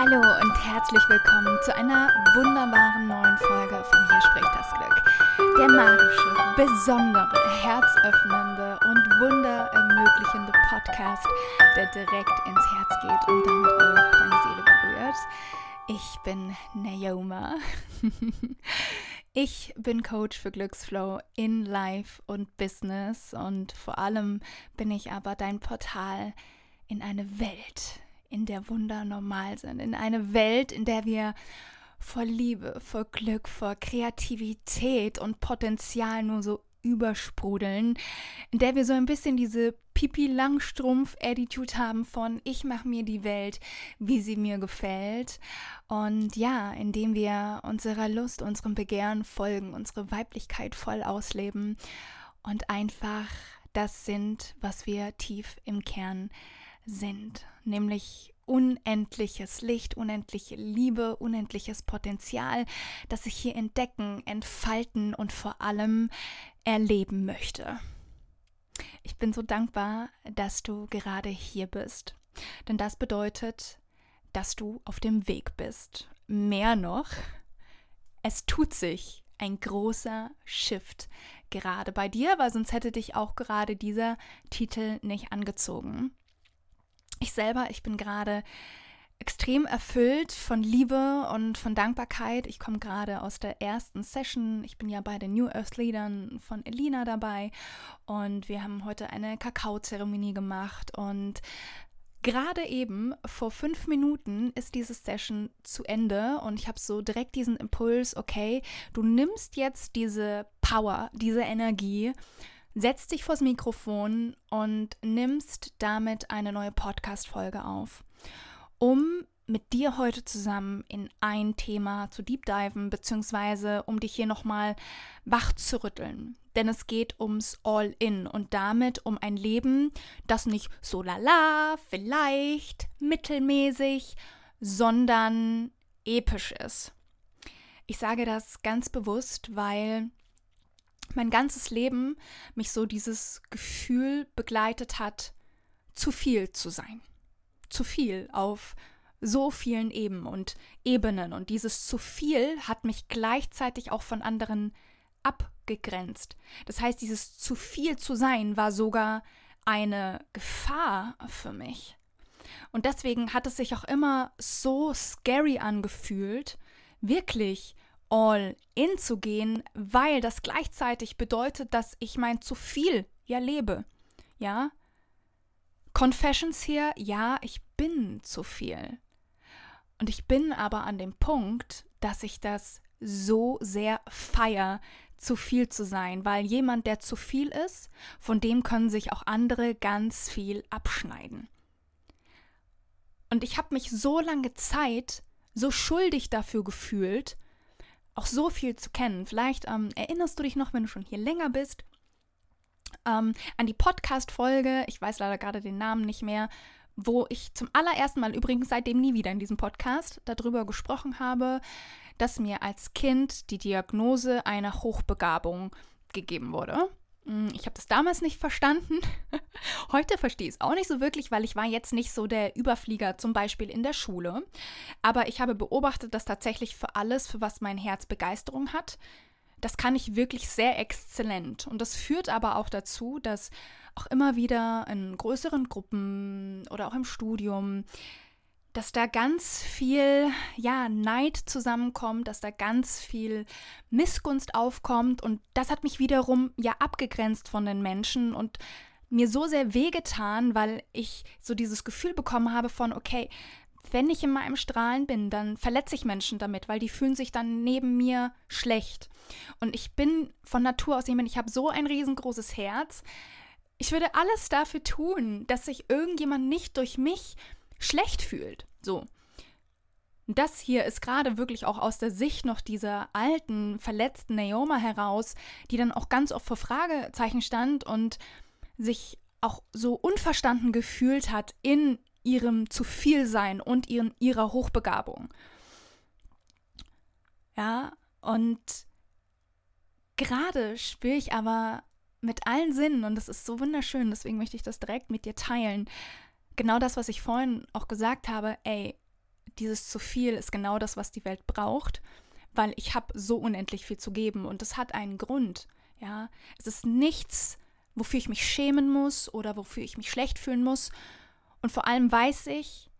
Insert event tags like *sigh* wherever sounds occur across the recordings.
Hallo und herzlich willkommen zu einer wunderbaren neuen Folge von Hier spricht das Glück. Der magische, besondere, herzöffnende und wunderermöglichende Podcast, der direkt ins Herz geht und damit auch deine Seele berührt. Ich bin Naoma. *laughs* Ich bin Coach für Glücksflow in Life und Business und vor allem bin ich aber dein Portal in eine Welt, in der Wunder normal sind, in eine Welt, in der wir vor Liebe, vor Glück, vor Kreativität und Potenzial nur so übersprudeln, in der wir so ein bisschen diese Pipi Langstrumpf Attitude haben von ich mache mir die Welt, wie sie mir gefällt. Und ja, indem wir unserer Lust, unserem Begehren folgen, unsere Weiblichkeit voll ausleben und einfach das sind, was wir tief im Kern sind, nämlich unendliches Licht, unendliche Liebe, unendliches Potenzial, das ich hier entdecken, entfalten und vor allem erleben möchte. Ich bin so dankbar, dass du gerade hier bist, denn das bedeutet, dass du auf dem Weg bist. Mehr noch, es tut sich ein großer Shift gerade bei dir, weil sonst hätte dich auch gerade dieser Titel nicht angezogen. Ich selber, ich bin gerade extrem erfüllt von Liebe und von Dankbarkeit. Ich komme gerade aus der ersten Session. Ich bin ja bei den New Earth Leadern von Elina dabei und wir haben heute eine Kakaozeremonie gemacht und Gerade eben vor fünf Minuten ist diese Session zu Ende und ich habe so direkt diesen Impuls, okay, du nimmst jetzt diese Power, diese Energie setzt dich vors Mikrofon und nimmst damit eine neue Podcast-Folge auf, um mit dir heute zusammen in ein Thema zu deep diven, beziehungsweise um dich hier nochmal wach zu rütteln. Denn es geht ums All-In und damit um ein Leben, das nicht so lala, vielleicht, mittelmäßig, sondern episch ist. Ich sage das ganz bewusst, weil mein ganzes Leben mich so dieses Gefühl begleitet hat, zu viel zu sein. Zu viel auf so vielen Ebenen und Ebenen. Und dieses zu viel hat mich gleichzeitig auch von anderen abgegrenzt. Das heißt, dieses zu viel zu sein war sogar eine Gefahr für mich. Und deswegen hat es sich auch immer so scary angefühlt, wirklich all in zu gehen, weil das gleichzeitig bedeutet, dass ich mein zu viel ja lebe. Ja? Confessions hier, ja, ich bin zu viel. Und ich bin aber an dem Punkt, dass ich das so sehr feier, zu viel zu sein, weil jemand, der zu viel ist, von dem können sich auch andere ganz viel abschneiden. Und ich habe mich so lange Zeit so schuldig dafür gefühlt, auch so viel zu kennen. Vielleicht ähm, erinnerst du dich noch, wenn du schon hier länger bist, ähm, an die Podcast-Folge, ich weiß leider gerade den Namen nicht mehr, wo ich zum allerersten Mal, übrigens seitdem nie wieder in diesem Podcast, darüber gesprochen habe, dass mir als Kind die Diagnose einer Hochbegabung gegeben wurde. Hm, ich habe das damals nicht verstanden. *laughs* Heute verstehe ich es auch nicht so wirklich, weil ich war jetzt nicht so der Überflieger zum Beispiel in der Schule. Aber ich habe beobachtet, dass tatsächlich für alles, für was mein Herz Begeisterung hat, das kann ich wirklich sehr exzellent. Und das führt aber auch dazu, dass auch immer wieder in größeren Gruppen oder auch im Studium dass da ganz viel ja, Neid zusammenkommt, dass da ganz viel Missgunst aufkommt und das hat mich wiederum ja abgegrenzt von den Menschen und mir so sehr wehgetan, weil ich so dieses Gefühl bekommen habe von, okay, wenn ich in meinem Strahlen bin, dann verletze ich Menschen damit, weil die fühlen sich dann neben mir schlecht. Und ich bin von Natur aus jemand, ich habe so ein riesengroßes Herz. Ich würde alles dafür tun, dass sich irgendjemand nicht durch mich schlecht fühlt. So. Das hier ist gerade wirklich auch aus der Sicht noch dieser alten, verletzten Naoma heraus, die dann auch ganz oft vor Fragezeichen stand und sich auch so unverstanden gefühlt hat in ihrem zu viel sein und ihren, ihrer Hochbegabung. Ja, und gerade spüre ich aber mit allen Sinnen, und das ist so wunderschön, deswegen möchte ich das direkt mit dir teilen, genau das, was ich vorhin auch gesagt habe, ey, dieses zu viel ist genau das, was die Welt braucht, weil ich habe so unendlich viel zu geben und es hat einen Grund, ja. Es ist nichts, wofür ich mich schämen muss oder wofür ich mich schlecht fühlen muss, und vor allem weiß ich,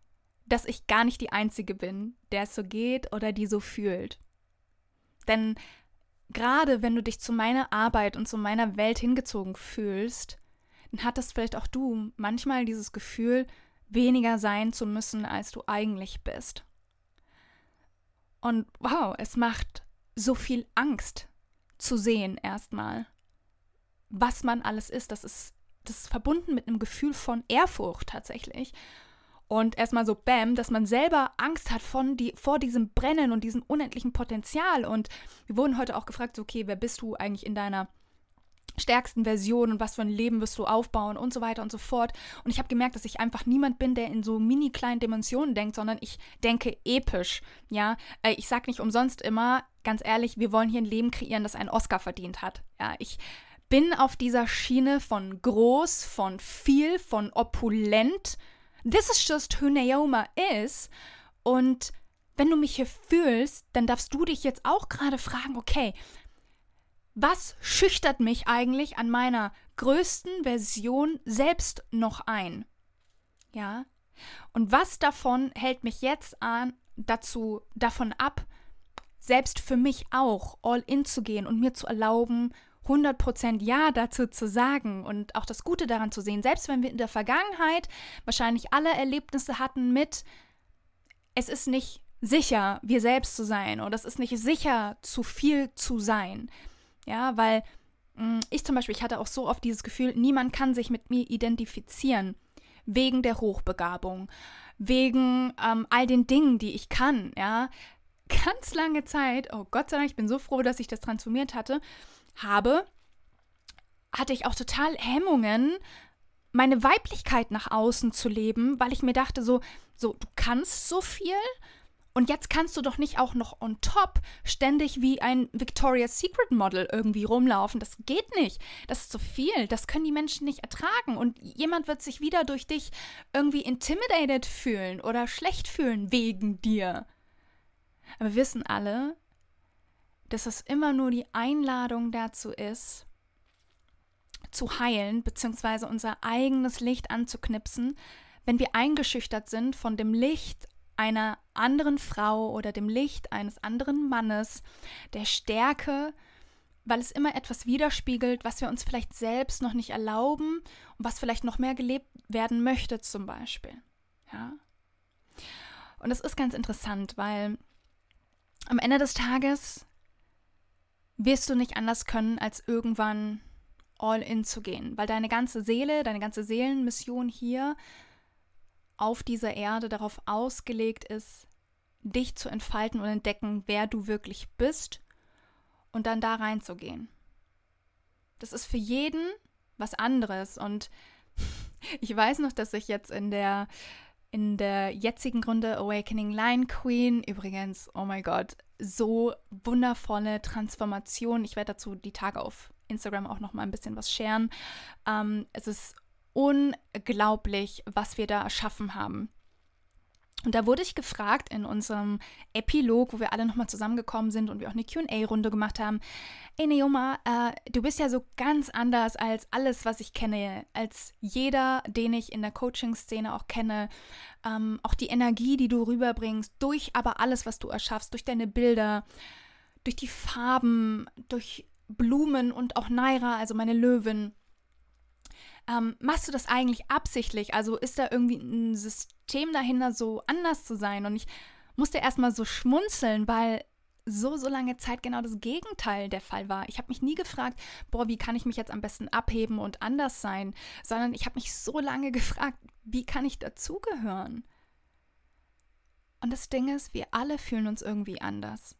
dass ich gar nicht die Einzige bin, der es so geht oder die so fühlt. Denn gerade wenn du dich zu meiner Arbeit und zu meiner Welt hingezogen fühlst, dann hattest vielleicht auch du manchmal dieses Gefühl, weniger sein zu müssen, als du eigentlich bist. Und wow, es macht so viel Angst zu sehen erstmal, was man alles ist. Das ist das ist verbunden mit einem Gefühl von Ehrfurcht tatsächlich. Und erstmal so, bam, dass man selber Angst hat von die, vor diesem Brennen und diesem unendlichen Potenzial. Und wir wurden heute auch gefragt, so, okay, wer bist du eigentlich in deiner stärksten Version und was für ein Leben wirst du aufbauen und so weiter und so fort. Und ich habe gemerkt, dass ich einfach niemand bin, der in so mini kleinen Dimensionen denkt, sondern ich denke episch. Ja, äh, ich sage nicht umsonst immer, ganz ehrlich, wir wollen hier ein Leben kreieren, das einen Oscar verdient hat. Ja, ich bin auf dieser Schiene von groß, von viel, von opulent. This is just who Naoma is. Und wenn du mich hier fühlst, dann darfst du dich jetzt auch gerade fragen, okay, was schüchtert mich eigentlich an meiner größten Version selbst noch ein? Ja? Und was davon hält mich jetzt an, dazu, davon ab, selbst für mich auch all in zu gehen und mir zu erlauben, 100% Ja dazu zu sagen und auch das Gute daran zu sehen, selbst wenn wir in der Vergangenheit wahrscheinlich alle Erlebnisse hatten mit, es ist nicht sicher, wir selbst zu sein oder es ist nicht sicher, zu viel zu sein. Ja, weil mh, mm, ich zum Beispiel, ich hatte auch so oft dieses Gefühl, niemand kann sich mit mir identifizieren, wegen der Hochbegabung, wegen ähm, all den Dingen, die ich kann, ja. Ganz lange Zeit, oh Gott sei Dank, ich bin so froh, dass ich das transformiert hatte, habe, hatte ich auch total Hemmungen, meine Weiblichkeit nach außen zu leben, weil ich mir dachte, so, so, du kannst so viel und jetzt kannst du doch nicht auch noch on top ständig wie ein Victoria's Secret Model irgendwie rumlaufen. Das geht nicht. Das ist zu viel. Das können die Menschen nicht ertragen. Und jemand wird sich wieder durch dich irgendwie intimidated fühlen oder schlecht fühlen wegen dir. Aber wir wissen alle, dass es immer nur die Einladung dazu ist, zu heilen, beziehungsweise unser eigenes Licht anzuknipsen, wenn wir eingeschüchtert sind von dem Licht einer anderen Frau oder dem Licht eines anderen Mannes, der Stärke, weil es immer etwas widerspiegelt, was wir uns vielleicht selbst noch nicht erlauben und was vielleicht noch mehr gelebt werden möchte, zum Beispiel. Ja. Und das ist ganz interessant, weil am Ende des Tages wirst du nicht anders können, als irgendwann all in zu gehen, weil deine ganze Seele, deine ganze Seelenmission hier auf dieser Erde darauf ausgelegt ist, dich zu entfalten und entdecken, wer du wirklich bist und dann da reinzugehen. Das ist für jeden was anderes und *laughs* ich weiß noch, dass ich jetzt in der in der jetzigen Runde Awakening Line Queen, übrigens, oh mein Gott, so wundervolle Transformation. Ich werde dazu die Tage auf Instagram auch noch mal ein bisschen was scheren. Ähm, es ist unglaublich, was wir da erschaffen haben. Und da wurde ich gefragt in unserem Epilog, wo wir alle nochmal zusammengekommen sind und wir auch eine QA-Runde gemacht haben. Ey, Neoma, äh, du bist ja so ganz anders als alles, was ich kenne, als jeder, den ich in der Coaching-Szene auch kenne. Ähm, auch die Energie, die du rüberbringst, durch aber alles, was du erschaffst, durch deine Bilder, durch die Farben, durch Blumen und auch Naira, also meine Löwin. Ähm, machst du das eigentlich absichtlich? Also ist da irgendwie ein System dahinter, so anders zu sein? Und ich musste erstmal so schmunzeln, weil so, so lange Zeit genau das Gegenteil der Fall war. Ich habe mich nie gefragt, boah, wie kann ich mich jetzt am besten abheben und anders sein, sondern ich habe mich so lange *laughs* gefragt, wie kann ich dazugehören? Und das Ding ist, wir alle fühlen uns irgendwie anders.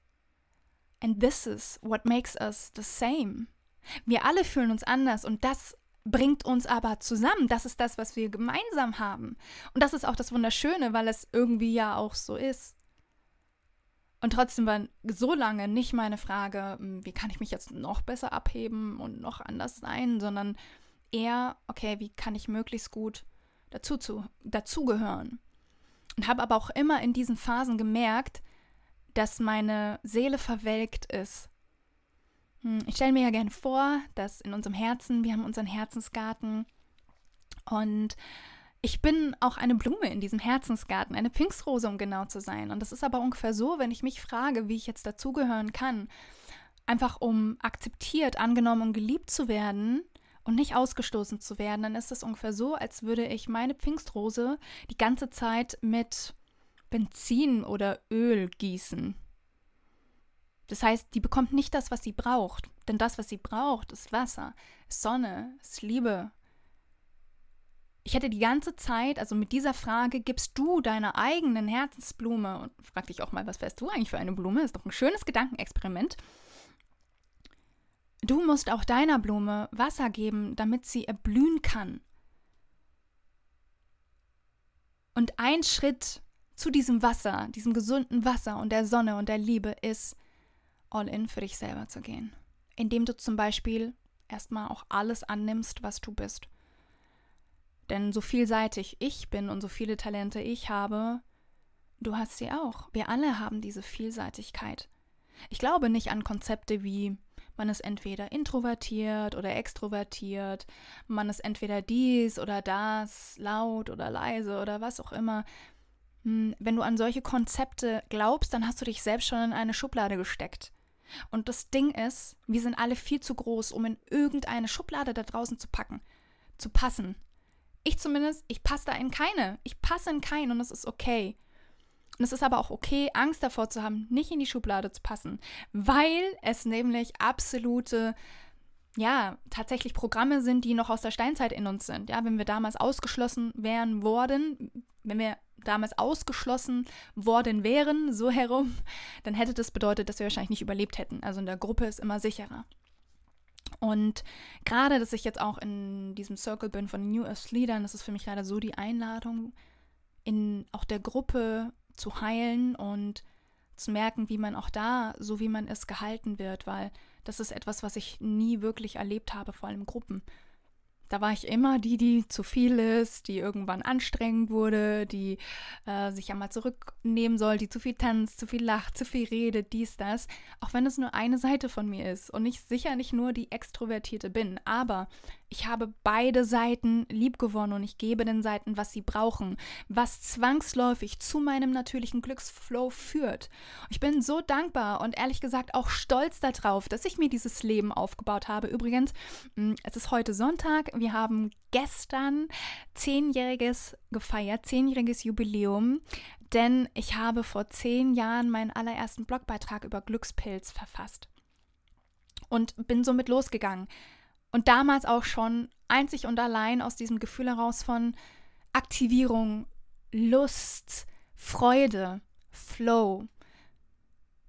And this is what makes us the same. Wir alle fühlen uns anders und das bringt uns aber zusammen. Das ist das, was wir gemeinsam haben. Und das ist auch das Wunderschöne, weil es irgendwie ja auch so ist. Und trotzdem war so lange nicht meine Frage, hm, wie kann ich mich jetzt noch besser abheben und noch anders sein, sondern eher, okay, wie kann ich möglichst gut dazu zu, dazugehören. Und habe aber auch immer in diesen Phasen gemerkt, dass meine Seele verwelkt ist. Hm, ich stelle mir ja gerne vor, dass in unserem Herzen, wir haben unseren Herzensgarten und ich bin auch eine Blume in diesem Herzensgarten, eine Pfingstrose, um genau zu sein. Und das ist aber ungefähr so, wenn ich mich frage, wie ich jetzt dazugehören kann, einfach um akzeptiert, angenommen und geliebt zu werden und nicht ausgestoßen zu werden, dann ist es ungefähr so, als würde ich meine Pfingstrose die ganze Zeit mit Benzin oder Öl gießen. Das heißt, die bekommt nicht das, was sie braucht. Denn das, was sie braucht, ist Wasser, Sonne, ist Liebe, ich hätte die ganze Zeit, also mit dieser Frage, gibst du deiner eigenen Herzensblume, und frag dich auch mal, was wärst du eigentlich für eine Blume? Ist doch ein schönes Gedankenexperiment. Du musst auch deiner Blume Wasser geben, damit sie erblühen kann. Und ein Schritt zu diesem Wasser, diesem gesunden Wasser und der Sonne und der Liebe ist, all in für dich selber zu gehen. Indem du zum Beispiel erstmal auch alles annimmst, was du bist. Denn so vielseitig ich bin und so viele Talente ich habe, du hast sie auch. Wir alle haben diese Vielseitigkeit. Ich glaube nicht an Konzepte wie man ist entweder introvertiert oder extrovertiert, man ist entweder dies oder das, laut oder leise oder was auch immer. Hm, wenn du an solche Konzepte glaubst, dann hast du dich selbst schon in eine Schublade gesteckt. Und das Ding ist, wir sind alle viel zu groß, um in irgendeine Schublade da draußen zu packen, zu passen. Ich zumindest, ich passe da in keine. Ich passe in keinen und es ist okay. Und es ist aber auch okay, Angst davor zu haben, nicht in die Schublade zu passen, weil es nämlich absolute, ja, tatsächlich Programme sind, die noch aus der Steinzeit in uns sind. Ja, wenn wir damals ausgeschlossen wären worden, wenn wir damals ausgeschlossen worden wären, so herum, dann hätte das bedeutet, dass wir wahrscheinlich nicht überlebt hätten. Also in der Gruppe ist immer sicherer. Und gerade, dass ich jetzt auch in diesem Circle bin von New Earth Leadern, das ist für mich leider so die Einladung, in auch der Gruppe zu heilen und zu merken, wie man auch da, so wie man ist, gehalten wird, weil das ist etwas, was ich nie wirklich erlebt habe, vor allem Gruppen. Da war ich immer die, die zu viel ist, die irgendwann anstrengend wurde, die äh, sich einmal zurücknehmen soll, die zu viel tanzt, zu viel lacht, zu viel redet, dies, das. Auch wenn es nur eine Seite von mir ist und ich sicher nicht nur die Extrovertierte bin. Aber ich habe beide Seiten liebgewonnen und ich gebe den Seiten, was sie brauchen, was zwangsläufig zu meinem natürlichen Glücksflow führt. Ich bin so dankbar und ehrlich gesagt auch stolz darauf, dass ich mir dieses Leben aufgebaut habe. Übrigens, hm, es ist heute Sonntag. Wir haben gestern zehnjähriges gefeiert, zehnjähriges Jubiläum, denn ich habe vor zehn Jahren meinen allerersten Blogbeitrag über Glückspilz verfasst und bin somit losgegangen. Und damals auch schon einzig und allein aus diesem Gefühl heraus von Aktivierung, Lust, Freude, Flow.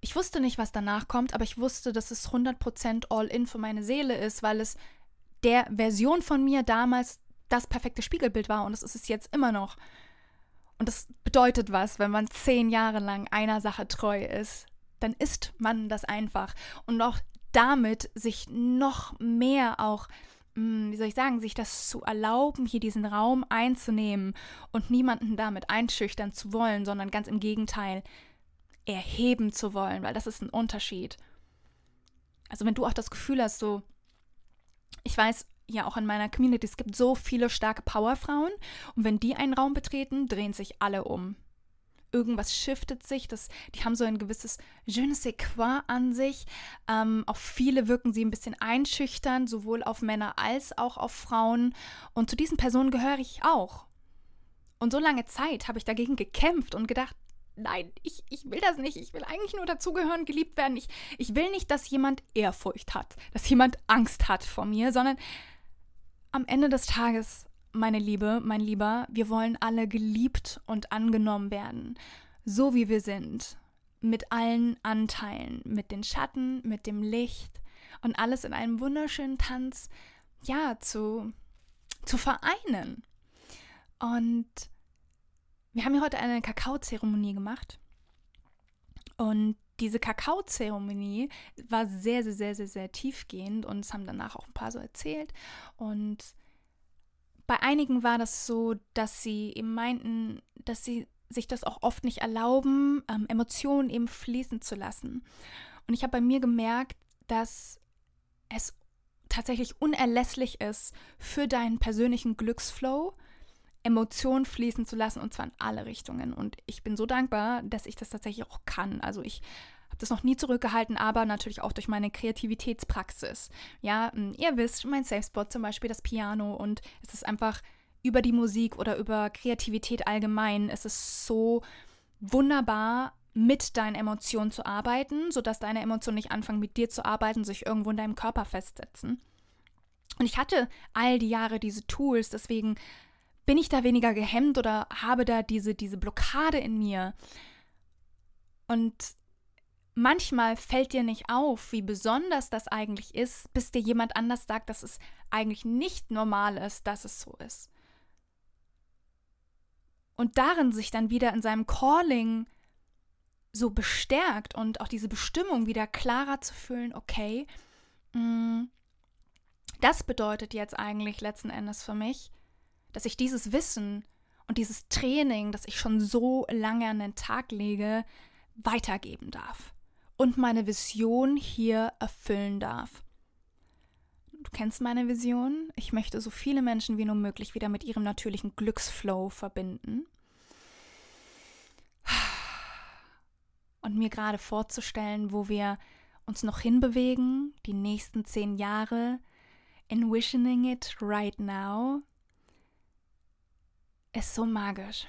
Ich wusste nicht, was danach kommt, aber ich wusste, dass es 100% All-In für meine Seele ist, weil es der Version von mir damals das perfekte Spiegelbild war und es ist es jetzt immer noch. Und das bedeutet was, wenn man zehn Jahre lang einer Sache treu ist, dann ist man das einfach. Und auch damit sich noch mehr auch, hm, wie soll ich sagen, sich das zu erlauben, hier diesen Raum einzunehmen und niemanden damit einschüchtern zu wollen, sondern ganz im Gegenteil erheben zu wollen, weil das ist ein Unterschied. Also wenn du auch das Gefühl hast, so, ich weiß ja auch in meiner Community, es gibt so viele starke Powerfrauen und wenn die einen Raum betreten, drehen sich alle um irgendwas shiftet sich. Das, die haben so ein gewisses Je ne sais quoi an sich. Ähm, auf viele wirken sie ein bisschen einschüchtern, sowohl auf Männer als auch auf Frauen. Und zu diesen Personen gehöre ich auch. Und so lange Zeit habe ich dagegen gekämpft und gedacht, nein, ich, ich will das nicht. Ich will eigentlich nur dazugehören, geliebt werden. Ich, ich will nicht, dass jemand Ehrfurcht hat, dass jemand Angst hat vor mir, sondern am Ende des Tages meine Liebe, mein Lieber, wir wollen alle geliebt und angenommen werden. so wie wir sind, mit allen Anteilen, mit den Schatten, mit dem Licht und alles in einem wunderschönen Tanz, ja, zu, zu vereinen. Und wir haben ja heute eine Kakaozeremonie gemacht. Und diese Kakaozeremonie war sehr, sehr, sehr, sehr, sehr tiefgehend und es haben danach auch ein paar so erzählt. Und bei einigen war das so, dass sie eben meinten, dass sie sich das auch oft nicht erlauben, ähm, Emotionen eben fließen zu lassen. Und ich habe bei mir gemerkt, dass es tatsächlich unerlässlich ist für deinen persönlichen Glücksflow, Emotionen fließen zu lassen und zwar in alle Richtungen. Und ich bin so dankbar, dass ich das tatsächlich auch kann. Also ich das noch nie zurückgehalten, aber natürlich auch durch meine Kreativitätspraxis. Ja, hm, ihr wisst, mein Safe-Spot zum Beispiel das Piano und es ist einfach über die Musik oder über Kreativität allgemein. Es ist so wunderbar, mit deinen Emotionen zu arbeiten, sodass deine Emotionen nicht anfangen, mit dir zu arbeiten, sich irgendwo in deinem Körper festsetzen. Und ich hatte all die Jahre diese Tools, deswegen bin ich da weniger gehemmt oder habe da diese, diese Blockade in mir. Und manchmal fällt dir nicht auf, wie besonders das eigentlich ist, bis dir jemand anders sagt, dass es eigentlich nicht normal ist, dass es so ist. Und darin sich dann wieder in seinem Calling so bestärkt und auch diese Bestimmung wieder klarer zu fühlen, okay, mm, das bedeutet jetzt eigentlich letzten Endes für mich, dass ich dieses Wissen und dieses Training, das ich schon so lange an den Tag lege, weitergeben darf und meine Vision hier erfüllen darf. Du kennst meine Vision. Ich möchte so viele Menschen wie nur möglich wieder mit ihrem natürlichen Glücksflow verbinden. Und mir gerade vorzustellen, wo wir uns noch hinbewegen, die nächsten zehn Jahre, envisioning it right now, ist so magisch.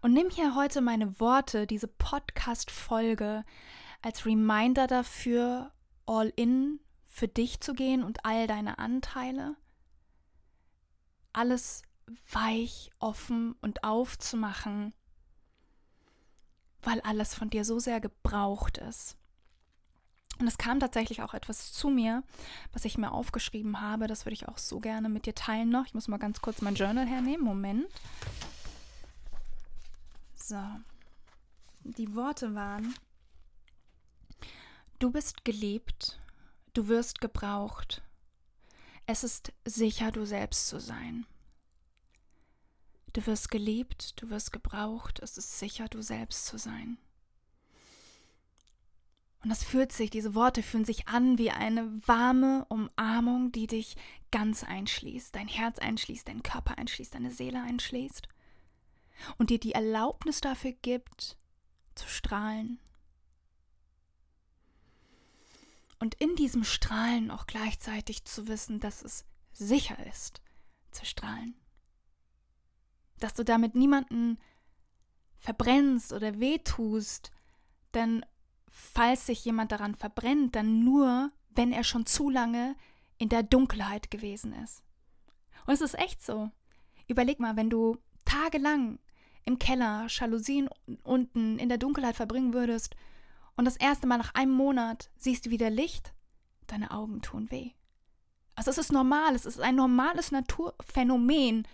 Und nimm hier heute meine Worte, diese Podcast-Folge, als Reminder dafür, all in für dich zu gehen und all deine Anteile. Alles weich, offen und aufzumachen, weil alles von dir so sehr gebraucht ist. Und es kam tatsächlich auch etwas zu mir, was ich mir aufgeschrieben habe. Das würde ich auch so gerne mit dir teilen noch. Ich muss mal ganz kurz mein Journal hernehmen. Moment. So. Die Worte waren, du bist geliebt, du wirst gebraucht. Es ist sicher, du selbst zu sein. Du wirst geliebt, du wirst gebraucht, es ist sicher, du selbst zu sein. Und das fühlt sich, diese Worte fühlen sich an wie eine warme Umarmung, die dich ganz einschließt, dein Herz einschließt, deinen Körper einschließt, deine Seele einschließt und dir die Erlaubnis dafür gibt, zu strahlen. Und in diesem Strahlen auch gleichzeitig zu wissen, dass es sicher ist, zu strahlen. Dass du damit niemanden verbrennst oder wehtust, denn falls sich jemand daran verbrennt, dann nur, wenn er schon zu lange in der Dunkelheit gewesen ist. Und es ist echt so. Überleg mal, wenn du tagelang im Keller, Jalousien unten in der Dunkelheit verbringen würdest und das erste Mal nach einem Monat siehst du wieder Licht, deine Augen tun weh. Also es ist normal, es ist ein normales Naturphänomen,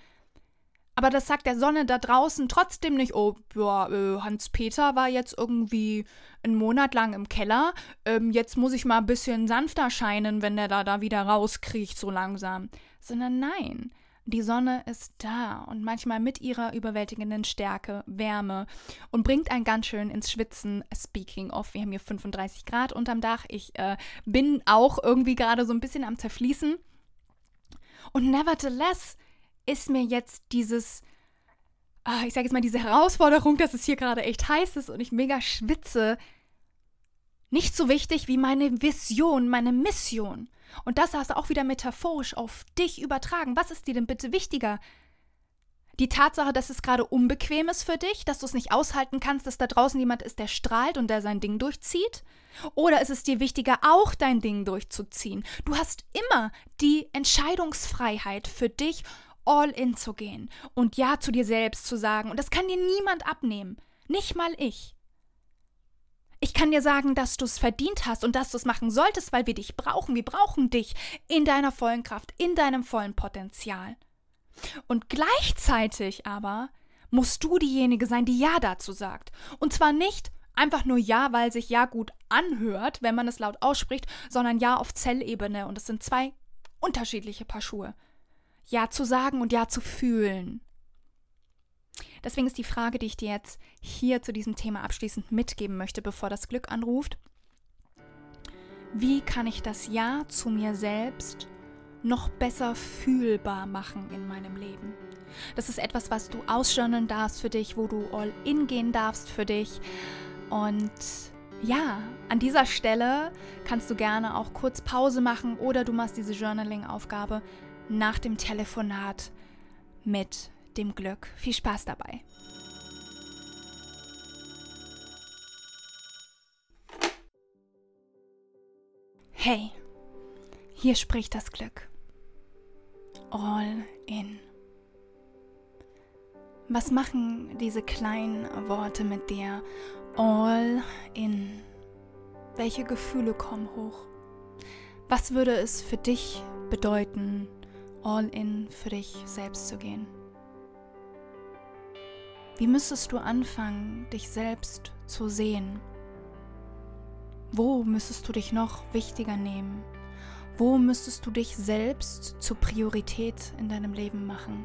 aber das sagt der Sonne da draußen trotzdem nicht, oh, ja, äh, Hans-Peter war jetzt irgendwie einen Monat lang im Keller. Ähm, jetzt muss ich mal ein bisschen sanfter scheinen, wenn der da, da wieder rauskriecht, so langsam. Sondern nein, die Sonne ist da und manchmal mit ihrer überwältigenden Stärke, Wärme und bringt einen ganz schön ins Schwitzen. Speaking of, wir haben hier 35 Grad unterm Dach. Ich äh, bin auch irgendwie gerade so ein bisschen am Zerfließen. Und nevertheless, ist mir jetzt dieses, ah, ich sage jetzt mal, diese Herausforderung, dass es hier gerade echt heiß ist und ich mega schwitze, nicht so wichtig wie meine Vision, meine Mission. Und das hast du auch wieder metaphorisch auf dich übertragen. Was ist dir denn bitte wichtiger? Die Tatsache, dass es gerade unbequem ist für dich, dass du es nicht aushalten kannst, dass da draußen jemand ist, der strahlt und der sein Ding durchzieht? Oder ist es dir wichtiger, auch dein Ding durchzuziehen? Du hast immer die Entscheidungsfreiheit für dich all in zu gehen und Ja zu dir selbst zu sagen. Und das kann dir niemand abnehmen. Nicht mal ich. Ich kann dir sagen, dass du es verdient hast und dass du es machen solltest, weil wir dich brauchen. Wir brauchen dich in deiner vollen Kraft, in deinem vollen Potenzial. Und gleichzeitig aber musst du diejenige sein, die Ja dazu sagt. Und zwar nicht einfach nur Ja, weil sich Ja gut anhört, wenn man es laut ausspricht, sondern Ja auf Zellebene. Und es sind zwei unterschiedliche Paar Schuhe. Ja zu sagen und Ja zu fühlen. Deswegen ist die Frage, die ich dir jetzt hier zu diesem Thema abschließend mitgeben möchte, bevor das Glück anruft, wie kann ich das Ja zu mir selbst noch besser fühlbar machen in meinem Leben? Das ist etwas, was du ausjournalen darfst für dich, wo du all in gehen darfst für dich. Und ja, an dieser Stelle kannst du gerne auch kurz Pause machen oder du machst diese Journaling-Aufgabe nach dem Telefonat mit dem Glück. Viel Spaß dabei. Hey, hier spricht das Glück. All in. Was machen diese kleinen Worte mit dir? All in. Welche Gefühle kommen hoch? Was würde es für dich bedeuten, all in für dich selbst zu gehen? Wie müsstest du anfangen, dich selbst zu sehen? Wo müsstest du dich noch wichtiger nehmen? Wo müsstest du dich selbst zur Priorität in deinem Leben machen?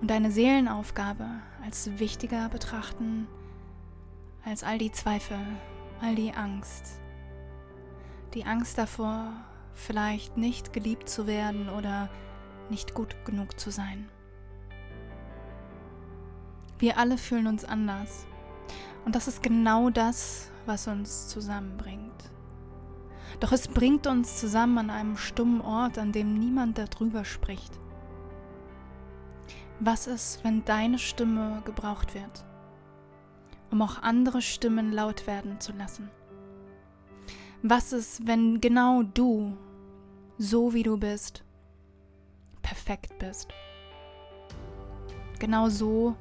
und deine Seelenaufgabe als wichtiger betrachten als all die Zweifel, all die Angst. Die Angst davor, vielleicht nicht geliebt zu werden oder nicht gut genug zu sein. Wir alle fühlen uns anders. Und das ist genau das, was uns zusammenbringt. Doch es bringt uns zusammen an einem stummen Ort, an dem niemand darüber spricht. Was ist, wenn deine Stimme gebraucht wird, um auch andere Stimmen laut werden zu lassen? Was ist, wenn genau du, so wie du bist, perfekt bist? Genau so,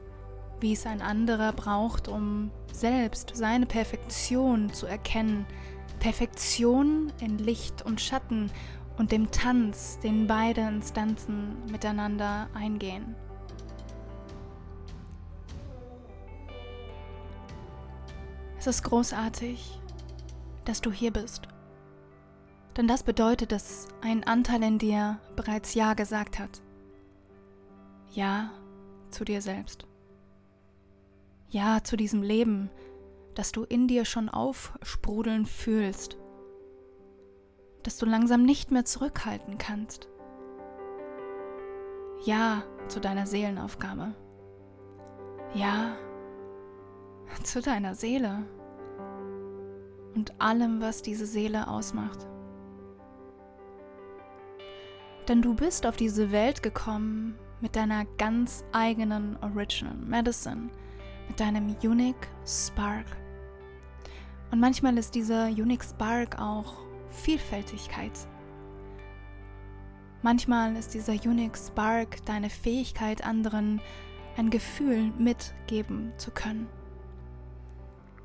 wie es ein anderer braucht, um selbst seine Perfektion zu erkennen. Perfektion in Licht und Schatten und dem Tanz, den beide Instanzen miteinander eingehen. Es ist großartig, dass du hier bist. Denn das bedeutet, dass ein Anteil in dir bereits Ja gesagt hat. Ja zu dir selbst. Ja zu diesem Leben, das du in dir schon aufsprudeln fühlst. Das du langsam nicht mehr zurückhalten kannst. Ja zu deiner Seelenaufgabe. Ja zu deiner Seele und allem, was diese Seele ausmacht. Denn du bist auf diese Welt gekommen mit deiner ganz eigenen Original Medicine, mit deinem Unique Spark. Und manchmal ist dieser Unique Spark auch Vielfältigkeit. Manchmal ist dieser Unique Spark deine Fähigkeit, anderen ein Gefühl mitgeben zu können.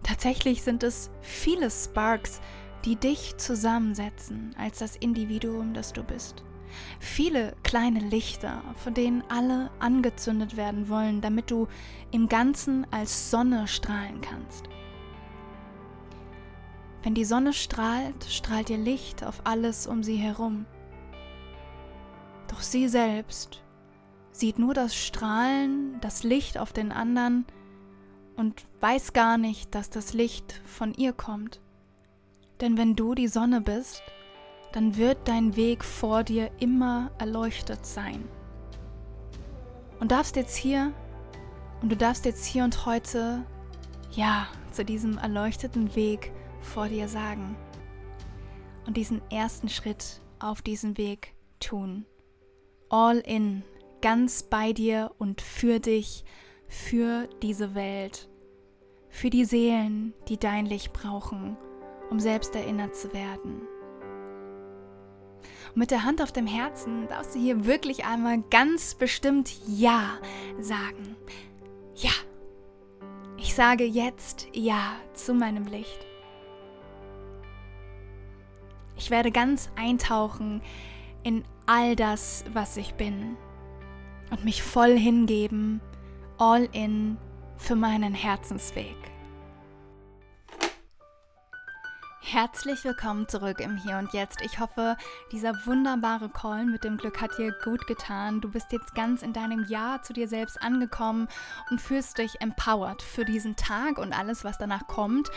Tatsächlich sind es viele Sparks, die dich zusammensetzen als das Individuum, das du bist. Viele kleine Lichter, von denen alle angezündet werden wollen, damit du im Ganzen als Sonne strahlen kannst. Wenn die Sonne strahlt, strahlt ihr Licht auf alles um sie herum. Doch sie selbst sieht nur das Strahlen, das Licht auf den anderen, und weiß gar nicht, dass das Licht von ihr kommt. Denn wenn du die Sonne bist, dann wird dein Weg vor dir immer erleuchtet sein. Und darfst jetzt hier und du darfst jetzt hier und heute ja zu diesem erleuchteten Weg vor dir sagen und diesen ersten Schritt auf diesem Weg tun. All in, ganz bei dir und für dich für diese Welt, für die Seelen, die dein Licht brauchen, um selbst erinnert zu werden. Und mit der Hand auf dem Herzen darfst du hier wirklich einmal ganz bestimmt Ja sagen. Ja, ich Ich sage jetzt Ja zu meinem Licht. Ich werde ganz eintauchen in all das, was ich bin und mich voll hingeben, all in für meinen Herzensweg. Herzlich willkommen zurück im Hier und Jetzt. Ich hoffe, dieser wunderbare Call mit dem Glück hat dir gut getan. Du bist jetzt ganz in deinem Ja zu dir selbst angekommen und fühlst dich empowered für diesen Tag und alles, was danach kommt.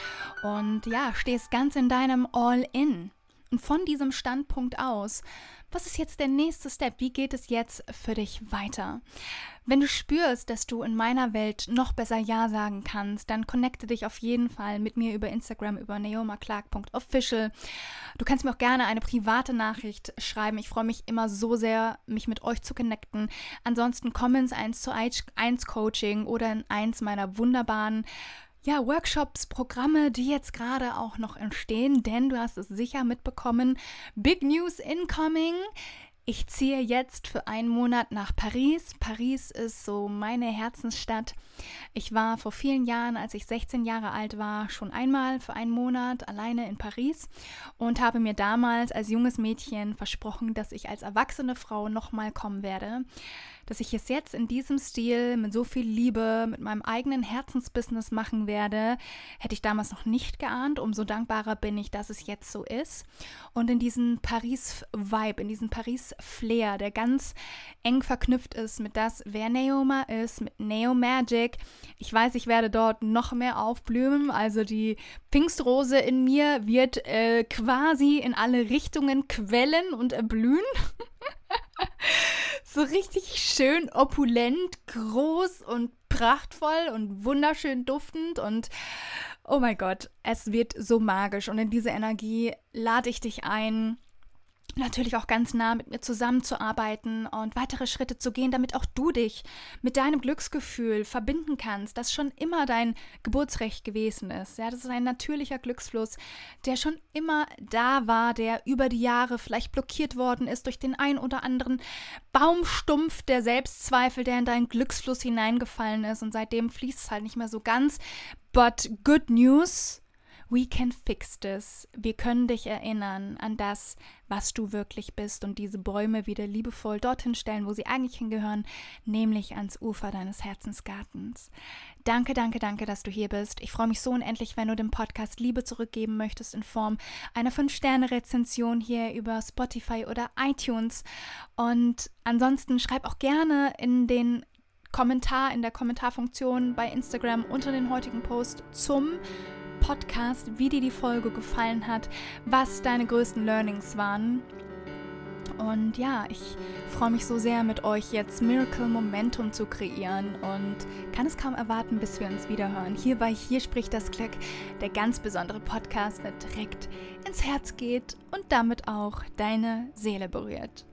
Und ja, stehst ganz in deinem All-In. Und von diesem Standpunkt aus was ist jetzt der nächste Step? Wie geht es jetzt für dich weiter? Wenn du spürst, dass du in meiner Welt noch besser Ja sagen kannst, dann connecte dich auf jeden Fall mit mir über Instagram, über neomaclark.official. Du kannst mir auch gerne eine private Nachricht schreiben. Ich freue mich immer so sehr, mich mit euch zu connecten. Ansonsten komm ins 1 zu 1 Coaching oder in eins meiner wunderbaren ja, Workshops, Programme, die jetzt gerade auch noch entstehen, denn du hast es sicher mitbekommen. Big News incoming. Ich ziehe jetzt für einen Monat nach Paris. Paris ist so meine Herzensstadt. Ich war vor vielen Jahren, als ich 16 Jahre alt war, schon einmal für einen Monat alleine in Paris und habe mir damals als junges Mädchen versprochen, dass ich als erwachsene Frau nochmal kommen werde dass ich es jetzt in diesem Stil mit so viel Liebe, mit meinem eigenen Herzensbusiness machen werde, hätte ich damals noch nicht geahnt. Umso dankbarer bin ich, dass es jetzt so ist. Und in diesen Paris-Vibe, in diesen Paris-Flair, der ganz eng verknüpft ist mit das, wer Neoma ist, mit Neo Magic. Ich weiß, ich werde dort noch mehr aufblühen. Also die Pfingstrose in mir wird äh, quasi in alle Richtungen quellen und erblühen. *laughs* so richtig schön opulent, groß und prachtvoll und wunderschön duftend und oh mein Gott, es wird so magisch und in diese Energie lade ich dich ein, natürlich auch ganz nah mit mir zusammenzuarbeiten und weitere Schritte zu gehen, damit auch du dich mit deinem Glücksgefühl verbinden kannst, das schon immer dein Geburtsrecht gewesen ist. Ja, das ist ein natürlicher Glücksfluss, der schon immer da war, der über die Jahre vielleicht blockiert worden ist durch den ein oder anderen Baumstumpf der Selbstzweifel, der in deinen Glücksfluss hineingefallen ist und seitdem fließt es halt nicht mehr so ganz. But good news, We can fix this. Wir können dich erinnern an das, was du wirklich bist und diese Bäume wieder liebevoll dorthin stellen, wo sie eigentlich hingehören, nämlich ans Ufer deines Herzensgartens. Danke, danke, danke, dass du hier bist. Ich freue mich so unendlich, wenn du dem Podcast Liebe zurückgeben möchtest in Form einer 5-Sterne-Rezension hier über Spotify oder iTunes. Und ansonsten schreib auch gerne in den Kommentar, in der Kommentarfunktion bei Instagram unter den heutigen Post zum Podcast, wie dir die Folge gefallen hat, was deine größten Learnings waren. Und ja, ich freue mich so sehr, mit euch jetzt Miracle Momentum zu kreieren und kann es kaum erwarten, bis wir uns wiederhören. Hier bei Hier spricht das Glück, der ganz besondere Podcast, der direkt ins Herz geht und damit auch deine Seele berührt.